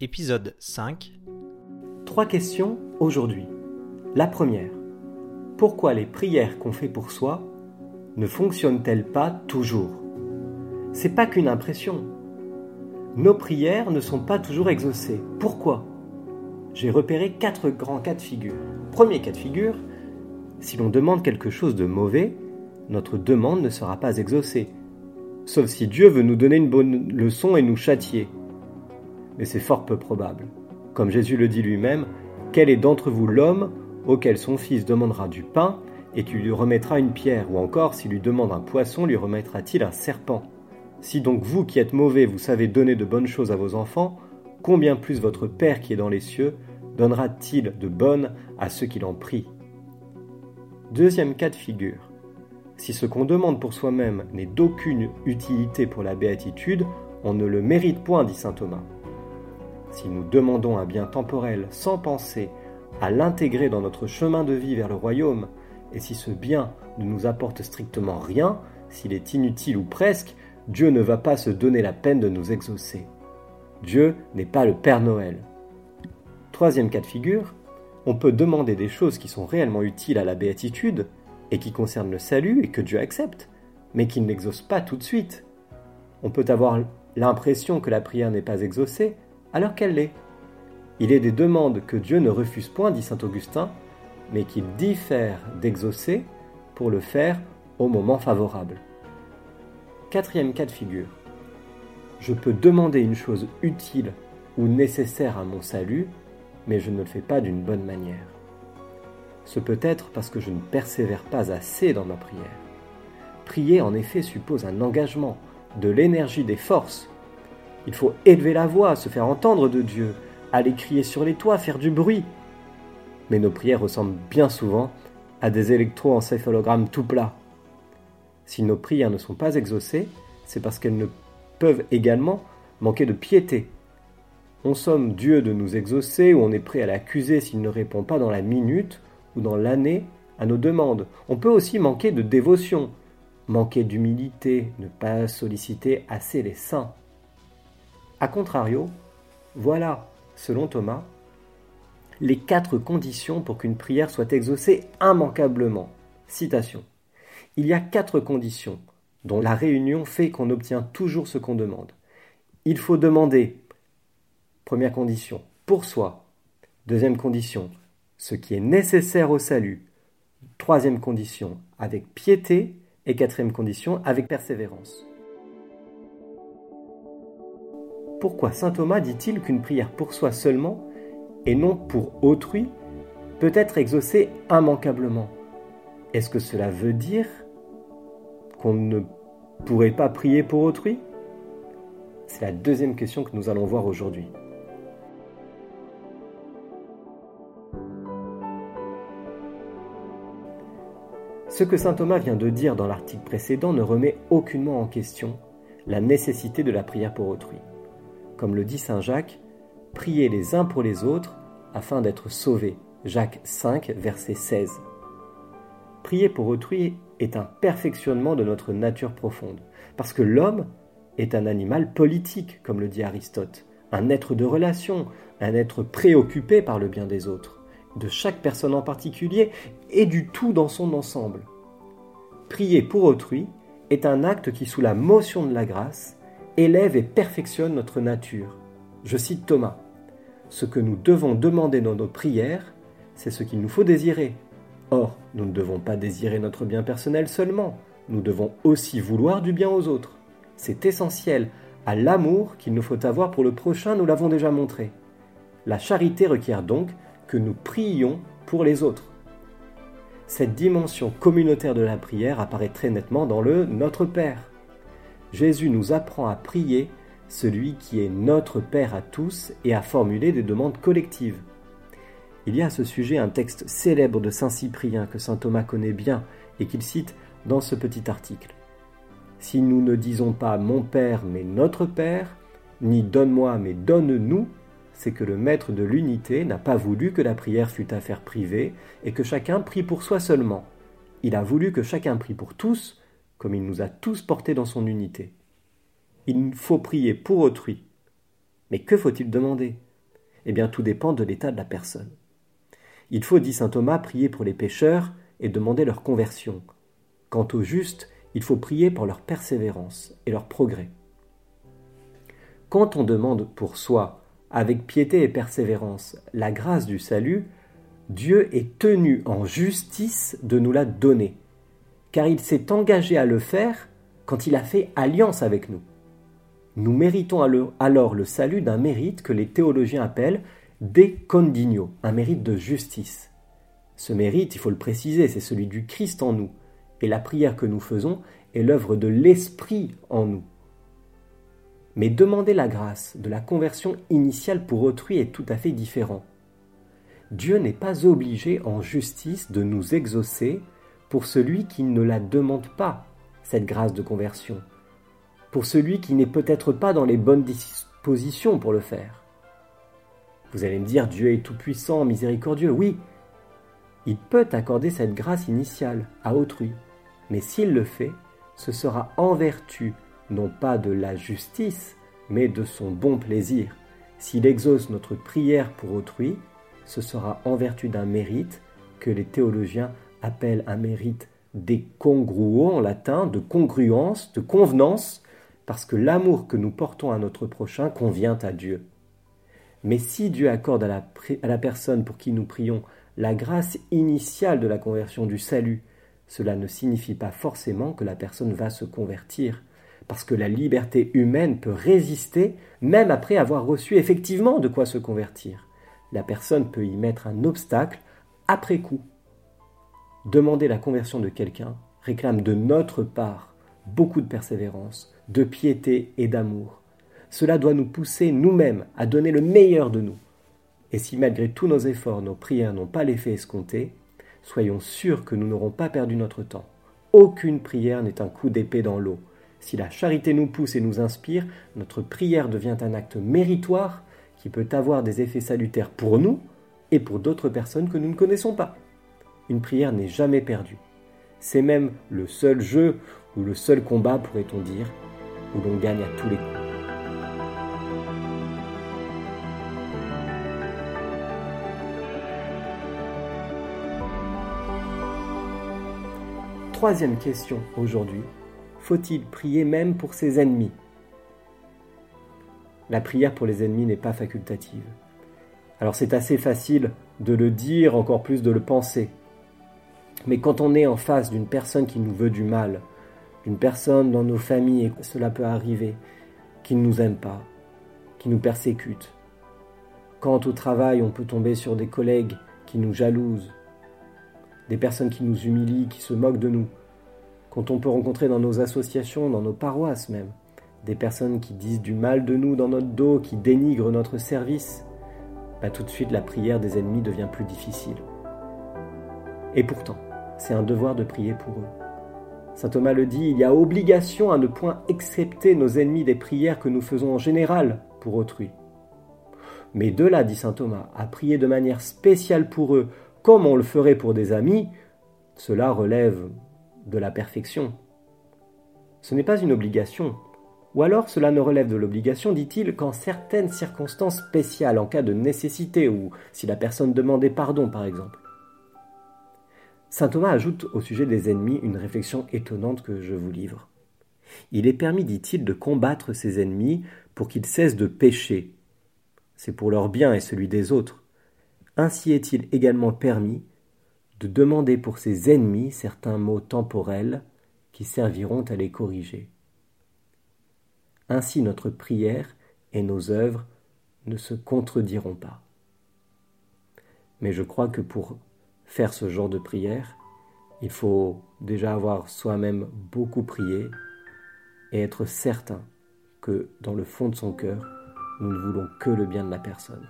Épisode 5 Trois questions aujourd'hui. La première. Pourquoi les prières qu'on fait pour soi ne fonctionnent-elles pas toujours? C'est pas qu'une impression. Nos prières ne sont pas toujours exaucées. Pourquoi? J'ai repéré quatre grands cas de figure. Premier cas de figure, si l'on demande quelque chose de mauvais, notre demande ne sera pas exaucée. Sauf si Dieu veut nous donner une bonne leçon et nous châtier. Mais c'est fort peu probable. Comme Jésus le dit lui-même, quel est d'entre vous l'homme auquel son fils demandera du pain et tu lui remettras une pierre, ou encore s'il lui demande un poisson, lui remettra-t-il un serpent? Si donc vous qui êtes mauvais, vous savez donner de bonnes choses à vos enfants, combien plus votre Père qui est dans les cieux donnera-t-il de bonnes à ceux qui l'en prient? Deuxième cas de figure. Si ce qu'on demande pour soi-même n'est d'aucune utilité pour la béatitude, on ne le mérite point, dit saint Thomas. Si nous demandons un bien temporel sans penser à l'intégrer dans notre chemin de vie vers le royaume, et si ce bien ne nous apporte strictement rien, s'il est inutile ou presque, Dieu ne va pas se donner la peine de nous exaucer. Dieu n'est pas le Père Noël. Troisième cas de figure, on peut demander des choses qui sont réellement utiles à la béatitude et qui concernent le salut et que Dieu accepte, mais qu'il n'exauce pas tout de suite. On peut avoir l'impression que la prière n'est pas exaucée alors qu'elle l'est. Il est des demandes que Dieu ne refuse point, dit saint Augustin, mais qu'il diffère d'exaucer pour le faire au moment favorable. Quatrième cas de figure. Je peux demander une chose utile ou nécessaire à mon salut, mais je ne le fais pas d'une bonne manière. Ce peut être parce que je ne persévère pas assez dans ma prière. Prier en effet suppose un engagement, de l'énergie, des forces. Il faut élever la voix, se faire entendre de Dieu, aller crier sur les toits, faire du bruit. Mais nos prières ressemblent bien souvent à des électroencéphalogrammes tout plats. Si nos prières ne sont pas exaucées, c'est parce qu'elles ne peuvent également manquer de piété. On somme Dieu de nous exaucer ou on est prêt à l'accuser s'il ne répond pas dans la minute ou dans l'année à nos demandes. On peut aussi manquer de dévotion, manquer d'humilité, ne pas solliciter assez les saints. A contrario, voilà selon Thomas, les quatre conditions pour qu'une prière soit exaucée immanquablement. Citation. Il y a quatre conditions dont la réunion fait qu'on obtient toujours ce qu'on demande. Il faut demander, première condition, pour soi. Deuxième condition, ce qui est nécessaire au salut. Troisième condition, avec piété. Et quatrième condition, avec persévérance. Pourquoi saint Thomas dit-il qu'une prière pour soi seulement, et non pour autrui, peut être exaucée immanquablement? Est-ce que cela veut dire qu'on ne pourrait pas prier pour autrui? C'est la deuxième question que nous allons voir aujourd'hui. Ce que saint Thomas vient de dire dans l'article précédent ne remet aucunement en question la nécessité de la prière pour autrui. Comme le dit Saint Jacques, priez les uns pour les autres afin d'être sauvés. Jacques 5, verset 16. Prier pour autrui est un perfectionnement de notre nature profonde, parce que l'homme est un animal politique, comme le dit Aristote, un être de relation, un être préoccupé par le bien des autres, de chaque personne en particulier et du tout dans son ensemble. Prier pour autrui est un acte qui, sous la motion de la grâce, élève et perfectionne notre nature. Je cite Thomas. Ce que nous devons demander dans nos prières, c'est ce qu'il nous faut désirer. Or, nous ne devons pas désirer notre bien personnel seulement, nous devons aussi vouloir du bien aux autres. C'est essentiel à l'amour qu'il nous faut avoir pour le prochain, nous l'avons déjà montré. La charité requiert donc que nous prions pour les autres. Cette dimension communautaire de la prière apparaît très nettement dans le Notre Père. Jésus nous apprend à prier celui qui est notre Père à tous et à formuler des demandes collectives. Il y a à ce sujet un texte célèbre de Saint Cyprien que Saint Thomas connaît bien et qu'il cite dans ce petit article. Si nous ne disons pas mon Père mais notre Père, ni donne-moi mais donne-nous, c'est que le maître de l'unité n'a pas voulu que la prière fût affaire privée et que chacun prie pour soi seulement. Il a voulu que chacun prie pour tous comme il nous a tous portés dans son unité. Il faut prier pour autrui. Mais que faut-il demander? Eh bien, tout dépend de l'état de la personne. Il faut, dit saint Thomas, prier pour les pécheurs et demander leur conversion. Quant aux justes, il faut prier pour leur persévérance et leur progrès. Quand on demande pour soi, avec piété et persévérance, la grâce du salut, Dieu est tenu en justice de nous la donner, car il s'est engagé à le faire quand il a fait alliance avec nous. Nous méritons alors le salut d'un mérite que les théologiens appellent de condigno, un mérite de justice. Ce mérite, il faut le préciser, c'est celui du Christ en nous, et la prière que nous faisons est l'œuvre de l'Esprit en nous. Mais demander la grâce de la conversion initiale pour autrui est tout à fait différent. Dieu n'est pas obligé en justice de nous exaucer pour celui qui ne la demande pas, cette grâce de conversion, pour celui qui n'est peut-être pas dans les bonnes dispositions pour le faire. Vous allez me dire, Dieu est tout-puissant, miséricordieux, oui, il peut accorder cette grâce initiale à autrui, mais s'il le fait, ce sera en vertu non pas de la justice, mais de son bon plaisir. S'il exauce notre prière pour autrui, ce sera en vertu d'un mérite que les théologiens appellent un mérite décongruo en latin, de congruence, de convenance, parce que l'amour que nous portons à notre prochain convient à Dieu. Mais si Dieu accorde à la, à la personne pour qui nous prions la grâce initiale de la conversion du salut, cela ne signifie pas forcément que la personne va se convertir, parce que la liberté humaine peut résister même après avoir reçu effectivement de quoi se convertir. La personne peut y mettre un obstacle après coup. Demander la conversion de quelqu'un réclame de notre part beaucoup de persévérance, de piété et d'amour. Cela doit nous pousser nous-mêmes à donner le meilleur de nous. Et si malgré tous nos efforts, nos prières n'ont pas l'effet escompté, soyons sûrs que nous n'aurons pas perdu notre temps. Aucune prière n'est un coup d'épée dans l'eau. Si la charité nous pousse et nous inspire, notre prière devient un acte méritoire qui peut avoir des effets salutaires pour nous et pour d'autres personnes que nous ne connaissons pas. Une prière n'est jamais perdue. C'est même le seul jeu ou le seul combat, pourrait-on dire, où l'on gagne à tous les coups. Troisième question aujourd'hui. Faut-il prier même pour ses ennemis? La prière pour les ennemis n'est pas facultative. Alors c'est assez facile de le dire, encore plus de le penser. Mais quand on est en face d'une personne qui nous veut du mal, d'une personne dans nos familles, et cela peut arriver, qui ne nous aime pas, qui nous persécute, quand au travail on peut tomber sur des collègues qui nous jalousent, des personnes qui nous humilient, qui se moquent de nous, quand on peut rencontrer dans nos associations, dans nos paroisses même, des personnes qui disent du mal de nous dans notre dos, qui dénigrent notre service, bah tout de suite la prière des ennemis devient plus difficile. Et pourtant, c'est un devoir de prier pour eux. Saint Thomas le dit, il y a obligation à ne point accepter nos ennemis des prières que nous faisons en général pour autrui. Mais de là, dit Saint Thomas, à prier de manière spéciale pour eux, comme on le ferait pour des amis, cela relève de la perfection. Ce n'est pas une obligation. Ou alors cela ne relève de l'obligation, dit-il, qu'en certaines circonstances spéciales, en cas de nécessité, ou si la personne demandait pardon, par exemple. Saint Thomas ajoute au sujet des ennemis une réflexion étonnante que je vous livre. Il est permis, dit-il, de combattre ses ennemis pour qu'ils cessent de pécher. C'est pour leur bien et celui des autres. Ainsi est-il également permis de demander pour ses ennemis certains mots temporels qui serviront à les corriger. Ainsi notre prière et nos œuvres ne se contrediront pas. Mais je crois que pour faire ce genre de prière, il faut déjà avoir soi-même beaucoup prié et être certain que dans le fond de son cœur, nous ne voulons que le bien de la personne.